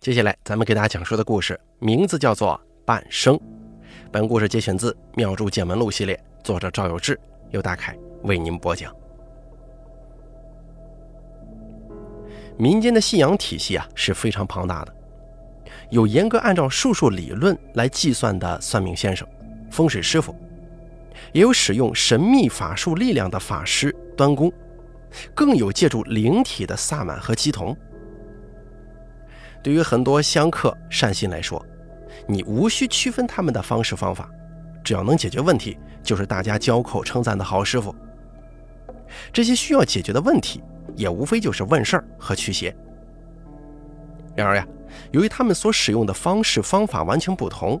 接下来咱们给大家讲述的故事名字叫做《半生》。本故事节选自《妙珠见闻录》系列，作者赵有志，由大凯为您播讲。民间的信仰体系啊是非常庞大的，有严格按照术数理论来计算的算命先生、风水师傅，也有使用神秘法术力量的法师、端公，更有借助灵体的萨满和乩童。对于很多香客善心来说，你无需区分他们的方式方法，只要能解决问题，就是大家交口称赞的好师傅。这些需要解决的问题，也无非就是问事儿和驱邪。然而呀，由于他们所使用的方式方法完全不同，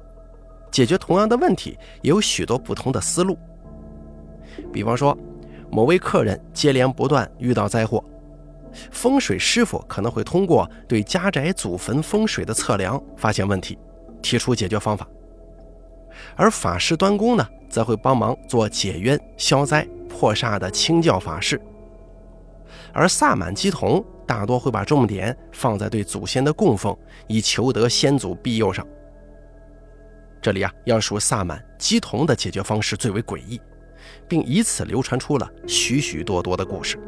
解决同样的问题也有许多不同的思路。比方说，某位客人接连不断遇到灾祸。风水师傅可能会通过对家宅祖坟风水的测量发现问题，提出解决方法；而法师端公呢，则会帮忙做解冤消灾破煞的清教法事；而萨满基童大多会把重点放在对祖先的供奉，以求得先祖庇佑上。这里啊，要数萨满基童的解决方式最为诡异，并以此流传出了许许多多的故事。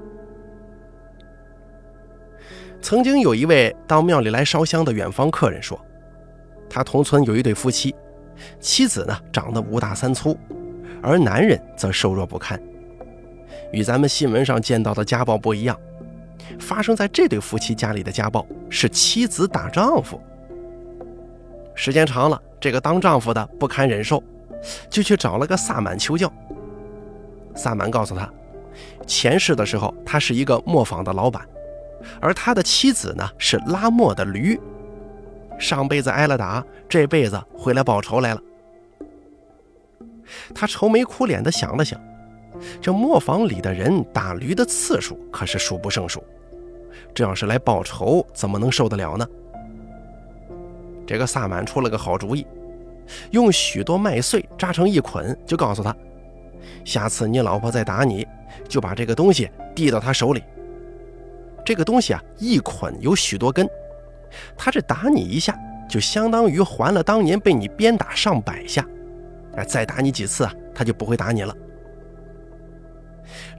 曾经有一位到庙里来烧香的远方客人说，他同村有一对夫妻，妻子呢长得五大三粗，而男人则瘦弱不堪。与咱们新闻上见到的家暴不一样，发生在这对夫妻家里的家暴是妻子打丈夫。时间长了，这个当丈夫的不堪忍受，就去找了个萨满求教。萨满告诉他，前世的时候他是一个磨坊的老板。而他的妻子呢是拉磨的驴，上辈子挨了打，这辈子回来报仇来了。他愁眉苦脸地想了想，这磨坊里的人打驴的次数可是数不胜数，这要是来报仇，怎么能受得了呢？这个萨满出了个好主意，用许多麦穗扎成一捆，就告诉他，下次你老婆再打你，就把这个东西递到他手里。这个东西啊，一捆有许多根，他这打你一下，就相当于还了当年被你鞭打上百下。哎，再打你几次啊，他就不会打你了。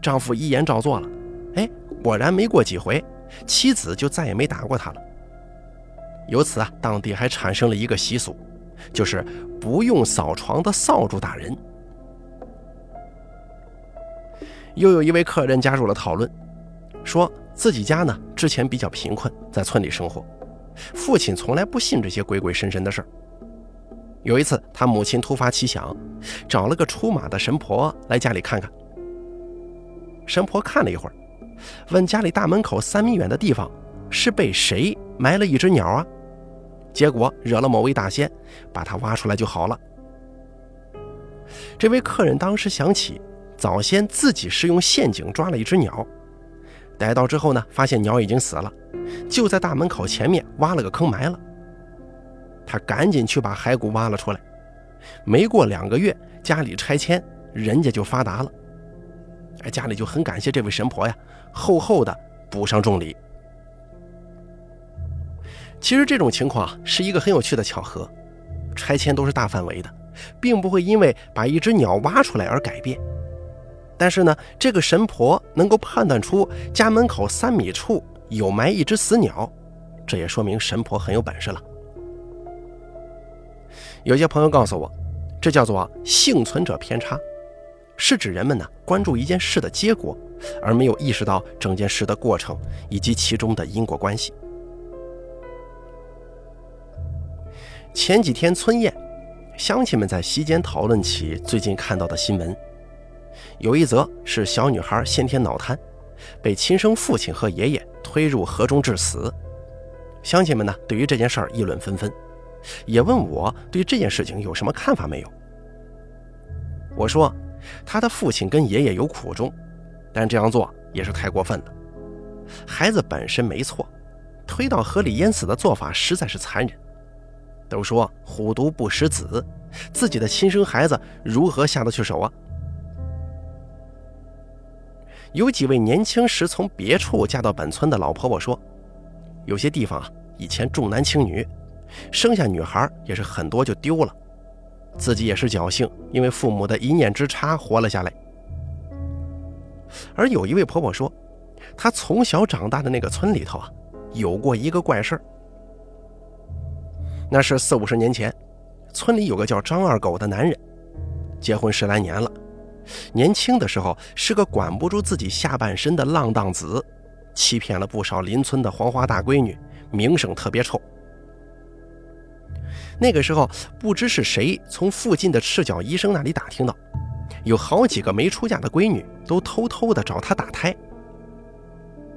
丈夫一言照做了，哎，果然没过几回，妻子就再也没打过他了。由此啊，当地还产生了一个习俗，就是不用扫床的扫帚打人。又有一位客人加入了讨论，说。自己家呢，之前比较贫困，在村里生活，父亲从来不信这些鬼鬼神神的事儿。有一次，他母亲突发奇想，找了个出马的神婆来家里看看。神婆看了一会儿，问家里大门口三米远的地方是被谁埋了一只鸟啊？结果惹了某位大仙，把它挖出来就好了。这位客人当时想起，早先自己是用陷阱抓了一只鸟。逮到之后呢，发现鸟已经死了，就在大门口前面挖了个坑埋了。他赶紧去把骸骨挖了出来。没过两个月，家里拆迁，人家就发达了。哎，家里就很感谢这位神婆呀，厚厚的补上重礼。其实这种情况是一个很有趣的巧合，拆迁都是大范围的，并不会因为把一只鸟挖出来而改变。但是呢，这个神婆能够判断出家门口三米处有埋一只死鸟，这也说明神婆很有本事了。有些朋友告诉我，这叫做幸存者偏差，是指人们呢关注一件事的结果，而没有意识到整件事的过程以及其中的因果关系。前几天村宴，乡亲们在席间讨论起最近看到的新闻。有一则是小女孩先天脑瘫，被亲生父亲和爷爷推入河中致死。乡亲们呢，对于这件事儿议论纷纷，也问我对这件事情有什么看法没有。我说，他的父亲跟爷爷有苦衷，但这样做也是太过分了。孩子本身没错，推到河里淹死的做法实在是残忍。都说虎毒不食子，自己的亲生孩子如何下得去手啊？有几位年轻时从别处嫁到本村的老婆婆说：“有些地方啊，以前重男轻女，生下女孩也是很多就丢了，自己也是侥幸，因为父母的一念之差活了下来。而有一位婆婆说，她从小长大的那个村里头啊，有过一个怪事儿。那是四五十年前，村里有个叫张二狗的男人，结婚十来年了，年轻的时候是个管不住自己下半身的浪荡子，欺骗了不少邻村的黄花大闺女，名声特别臭。那个时候，不知是谁从附近的赤脚医生那里打听到。有好几个没出嫁的闺女都偷偷的找他打胎。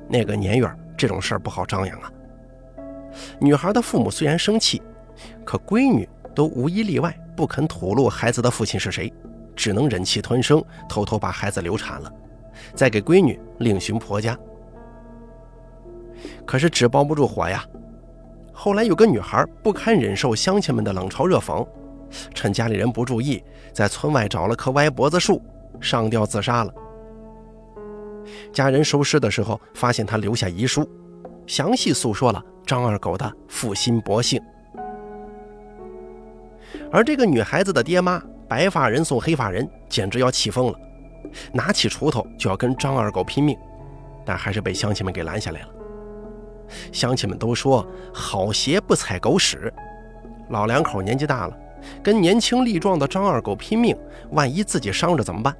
那个年月，这种事儿不好张扬啊。女孩的父母虽然生气，可闺女都无一例外不肯吐露孩子的父亲是谁，只能忍气吞声，偷偷把孩子流产了，再给闺女另寻婆家。可是纸包不住火呀。后来有个女孩不堪忍受乡亲们的冷嘲热讽。趁家里人不注意，在村外找了棵歪脖子树，上吊自杀了。家人收尸的时候，发现他留下遗书，详细诉说了张二狗的负心薄幸。而这个女孩子的爹妈，白发人送黑发人，简直要气疯了，拿起锄头就要跟张二狗拼命，但还是被乡亲们给拦下来了。乡亲们都说：“好鞋不踩狗屎。”老两口年纪大了。跟年轻力壮的张二狗拼命，万一自己伤着怎么办？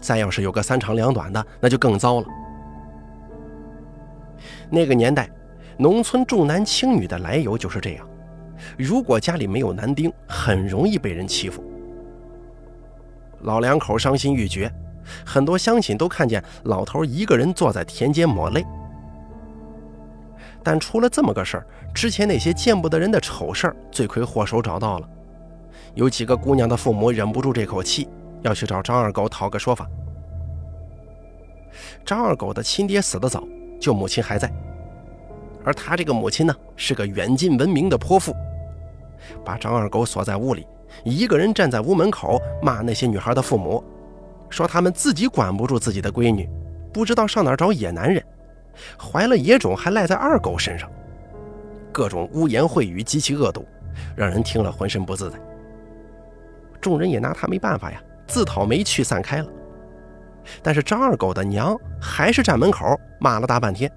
再要是有个三长两短的，那就更糟了。那个年代，农村重男轻女的来由就是这样：如果家里没有男丁，很容易被人欺负。老两口伤心欲绝，很多乡亲都看见老头一个人坐在田间抹泪。但出了这么个事儿，之前那些见不得人的丑事儿，罪魁祸首找到了。有几个姑娘的父母忍不住这口气，要去找张二狗讨个说法。张二狗的亲爹死得早，就母亲还在，而他这个母亲呢，是个远近闻名的泼妇，把张二狗锁在屋里，一个人站在屋门口骂那些女孩的父母，说他们自己管不住自己的闺女，不知道上哪找野男人，怀了野种还赖在二狗身上，各种污言秽语极其恶毒，让人听了浑身不自在。众人也拿他没办法呀，自讨没趣，散开了。但是张二狗的娘还是站门口骂了大半天。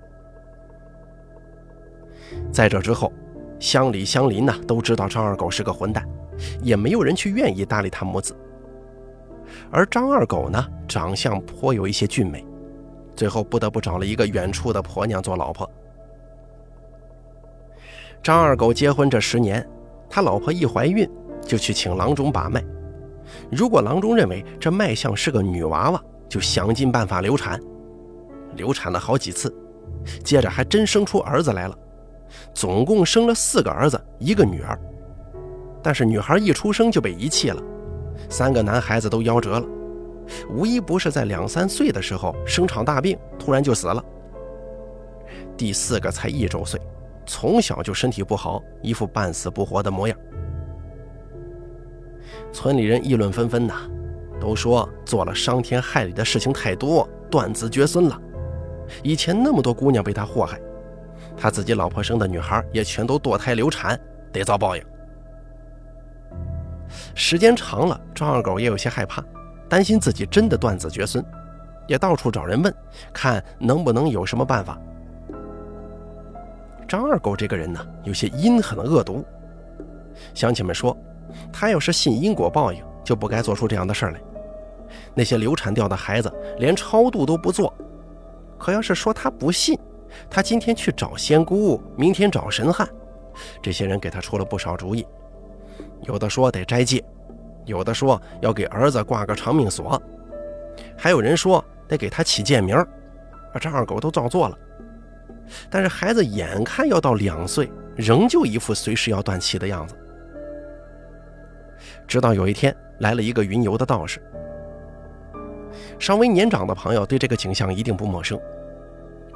在这之后，乡里乡邻呢都知道张二狗是个混蛋，也没有人去愿意搭理他母子。而张二狗呢，长相颇有一些俊美，最后不得不找了一个远处的婆娘做老婆。张二狗结婚这十年，他老婆一怀孕。就去请郎中把脉，如果郎中认为这脉象是个女娃娃，就想尽办法流产。流产了好几次，接着还真生出儿子来了，总共生了四个儿子，一个女儿。但是女孩一出生就被遗弃了，三个男孩子都夭折了，无一不是在两三岁的时候生场大病，突然就死了。第四个才一周岁，从小就身体不好，一副半死不活的模样。村里人议论纷纷呐，都说做了伤天害理的事情太多，断子绝孙了。以前那么多姑娘被他祸害，他自己老婆生的女孩也全都堕胎流产，得遭报应。时间长了，张二狗也有些害怕，担心自己真的断子绝孙，也到处找人问，看能不能有什么办法。张二狗这个人呢，有些阴狠恶毒，乡亲们说。他要是信因果报应，就不该做出这样的事儿来。那些流产掉的孩子连超度都不做，可要是说他不信，他今天去找仙姑，明天找神汉，这些人给他出了不少主意。有的说得斋戒，有的说要给儿子挂个长命锁，还有人说得给他起贱名儿。张二狗都照做了，但是孩子眼看要到两岁，仍旧一副随时要断气的样子。直到有一天来了一个云游的道士，稍微年长的朋友对这个景象一定不陌生。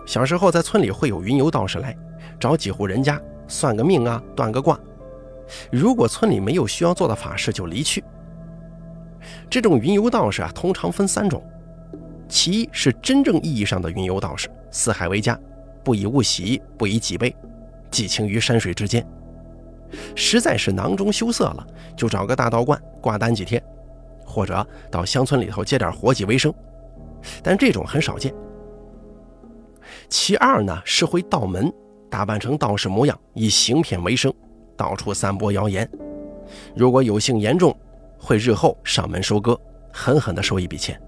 小时候在村里会有云游道士来找几户人家算个命啊，断个卦。如果村里没有需要做的法事，就离去。这种云游道士啊，通常分三种：其一是真正意义上的云游道士，四海为家，不以物喜，不以己悲，寄情于山水之间。实在是囊中羞涩了，就找个大道观挂单几天，或者到乡村里头接点活计为生。但这种很少见。其二呢，是会道门，打扮成道士模样，以行骗为生，到处散播谣言。如果有幸言中，会日后上门收割，狠狠地收一笔钱。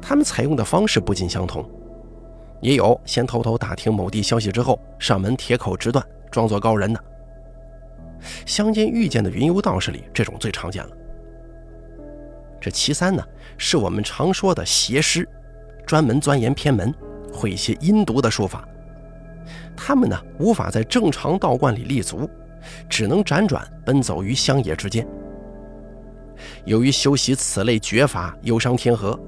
他们采用的方式不尽相同，也有先偷偷打听某地消息之后上门铁口直断，装作高人的。乡间遇见的云游道士里，这种最常见了。这其三呢，是我们常说的邪师，专门钻研偏门，会一些阴毒的术法。他们呢，无法在正常道观里立足，只能辗转奔走于乡野之间。由于修习此类绝法，有伤天和。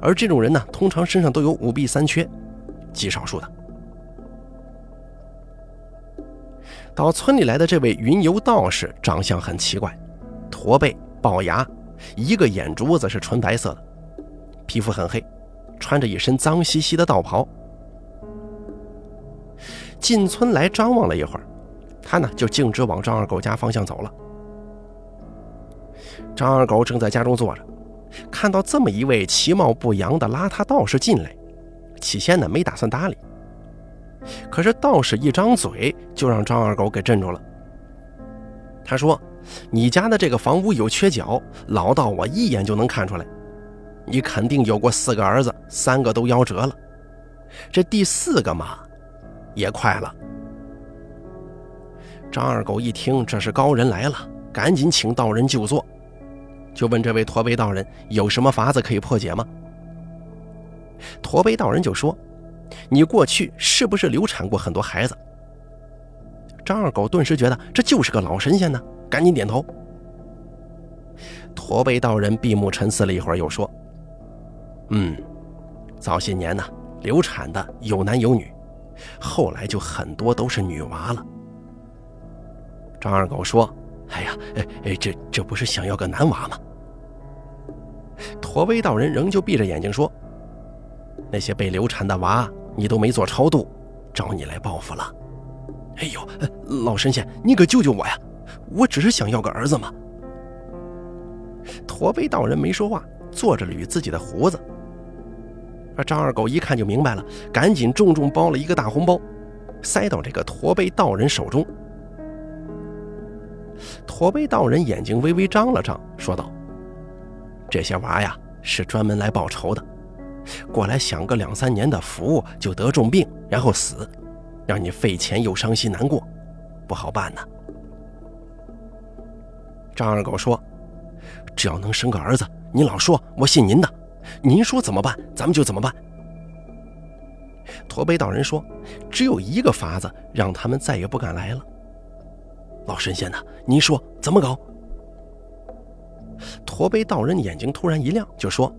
而这种人呢，通常身上都有五弊三缺，极少数的。到村里来的这位云游道士，长相很奇怪，驼背、龅牙，一个眼珠子是纯白色的，皮肤很黑，穿着一身脏兮兮的道袍。进村来张望了一会儿，他呢就径直往张二狗家方向走了。张二狗正在家中坐着。看到这么一位其貌不扬的邋遢道士进来，起先呢没打算搭理。可是道士一张嘴，就让张二狗给镇住了。他说：“你家的这个房屋有缺角，老道我一眼就能看出来。你肯定有过四个儿子，三个都夭折了，这第四个嘛，也快了。”张二狗一听这是高人来了，赶紧请道人就坐。就问这位驼背道人有什么法子可以破解吗？驼背道人就说：“你过去是不是流产过很多孩子？”张二狗顿时觉得这就是个老神仙呢，赶紧点头。驼背道人闭目沉思了一会儿，又说：“嗯，早些年呢，流产的有男有女，后来就很多都是女娃了。”张二狗说。哎呀，哎哎，这这不是想要个男娃吗？驼背道人仍旧闭着眼睛说：“那些被流产的娃，你都没做超度，找你来报复了。”哎呦，老神仙，你可救救我呀！我只是想要个儿子嘛。驼背道人没说话，坐着捋自己的胡子。而张二狗一看就明白了，赶紧重重包了一个大红包，塞到这个驼背道人手中。驼背道人眼睛微微张了张，说道：“这些娃呀，是专门来报仇的，过来享个两三年的福，就得重病，然后死，让你费钱又伤心难过，不好办呐。”张二狗说：“只要能生个儿子，您老说，我信您的。您说怎么办，咱们就怎么办。”驼背道人说：“只有一个法子，让他们再也不敢来了。”老神仙呐，您说怎么搞？驼背道人眼睛突然一亮，就说：“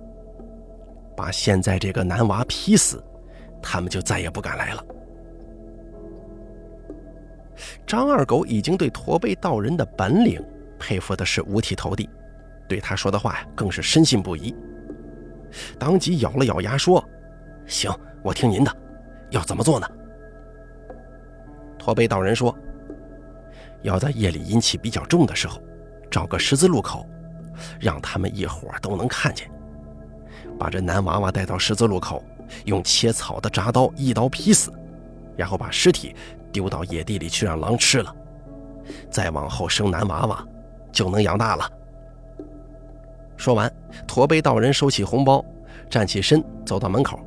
把现在这个男娃劈死，他们就再也不敢来了。”张二狗已经对驼背道人的本领佩服的是五体投地，对他说的话呀更是深信不疑，当即咬了咬牙说：“行，我听您的，要怎么做呢？”驼背道人说。要在夜里阴气比较重的时候，找个十字路口，让他们一伙都能看见。把这男娃娃带到十字路口，用切草的铡刀一刀劈死，然后把尸体丢到野地里去让狼吃了。再往后生男娃娃，就能养大了。说完，驼背道人收起红包，站起身走到门口，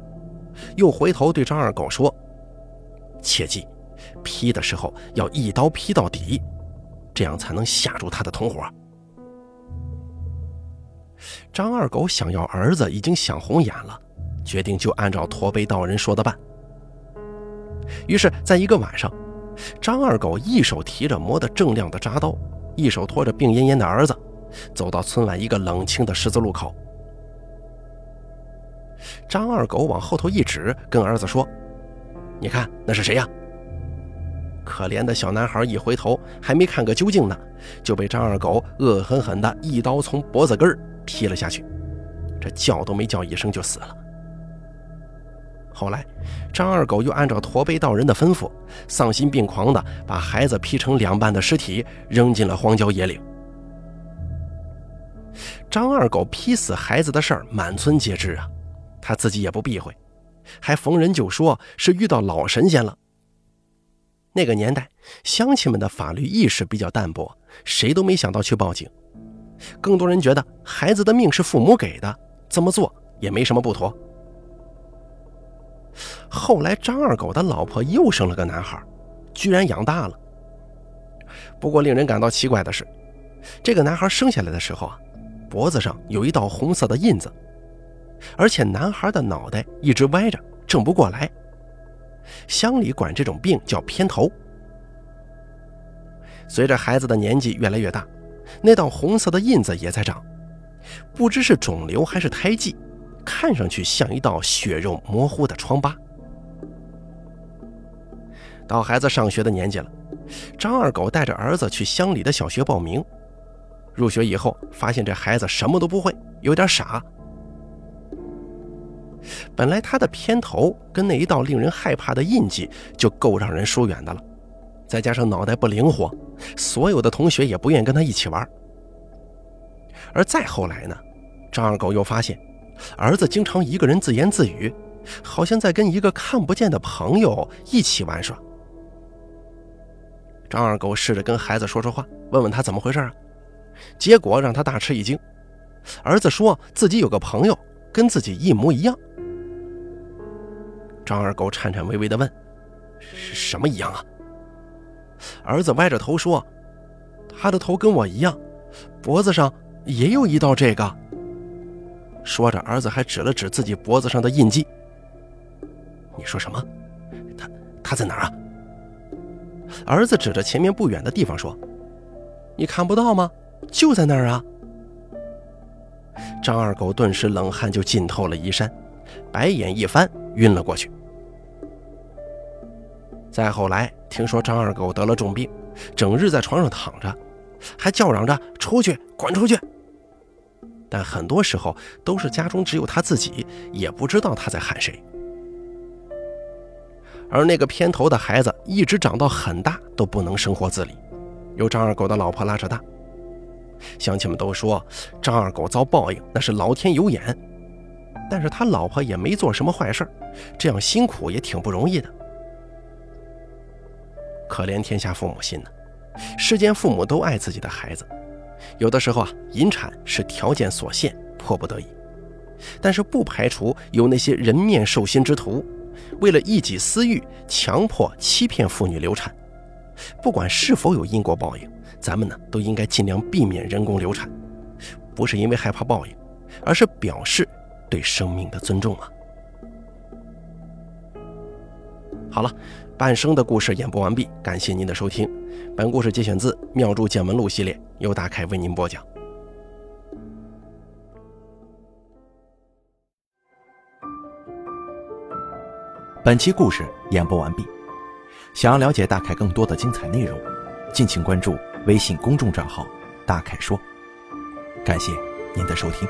又回头对张二狗说：“切记。”劈的时候要一刀劈到底，这样才能吓住他的同伙。张二狗想要儿子已经想红眼了，决定就按照驼背道人说的办。于是，在一个晚上，张二狗一手提着磨得锃亮的铡刀，一手拖着病恹恹的儿子，走到村外一个冷清的十字路口。张二狗往后头一指，跟儿子说：“你看那是谁呀？”可怜的小男孩一回头，还没看个究竟呢，就被张二狗恶狠狠地一刀从脖子根劈了下去，这叫都没叫一声就死了。后来，张二狗又按照驼背道人的吩咐，丧心病狂地把孩子劈成两半的尸体扔进了荒郊野岭。张二狗劈死孩子的事儿满村皆知啊，他自己也不避讳，还逢人就说是遇到老神仙了。那个年代，乡亲们的法律意识比较淡薄，谁都没想到去报警。更多人觉得孩子的命是父母给的，这么做也没什么不妥。后来，张二狗的老婆又生了个男孩，居然养大了。不过，令人感到奇怪的是，这个男孩生下来的时候啊，脖子上有一道红色的印子，而且男孩的脑袋一直歪着，正不过来。乡里管这种病叫偏头。随着孩子的年纪越来越大，那道红色的印子也在长，不知是肿瘤还是胎记。看上去像一道血肉模糊的疮疤。到孩子上学的年纪了，张二狗带着儿子去乡里的小学报名。入学以后，发现这孩子什么都不会，有点傻。本来他的偏头跟那一道令人害怕的印记就够让人疏远的了，再加上脑袋不灵活，所有的同学也不愿跟他一起玩。而再后来呢，张二狗又发现。儿子经常一个人自言自语，好像在跟一个看不见的朋友一起玩耍。张二狗试着跟孩子说说话，问问他怎么回事啊，结果让他大吃一惊。儿子说自己有个朋友跟自己一模一样。张二狗颤颤巍巍地问：“什么一样啊？”儿子歪着头说：“他的头跟我一样，脖子上也有一道这个。”说着，儿子还指了指自己脖子上的印记。你说什么？他他在哪儿啊？儿子指着前面不远的地方说：“你看不到吗？就在那儿啊！”张二狗顿时冷汗就浸透了衣衫，白眼一翻，晕了过去。再后来，听说张二狗得了重病，整日在床上躺着，还叫嚷着：“出去，滚出去！”但很多时候都是家中只有他自己，也不知道他在喊谁。而那个偏头的孩子一直长到很大都不能生活自理，由张二狗的老婆拉扯大。乡亲们都说张二狗遭报应，那是老天有眼。但是他老婆也没做什么坏事，这样辛苦也挺不容易的。可怜天下父母心呢，世间父母都爱自己的孩子。有的时候啊，引产是条件所限，迫不得已。但是不排除有那些人面兽心之徒，为了一己私欲，强迫欺骗妇女流产。不管是否有因果报应，咱们呢都应该尽量避免人工流产。不是因为害怕报应，而是表示对生命的尊重啊。好了，半生的故事演播完毕，感谢您的收听。本故事节选自《妙著见闻录》系列，由大凯为您播讲。本期故事演播完毕。想要了解大凯更多的精彩内容，敬请关注微信公众账号“大凯说”。感谢您的收听。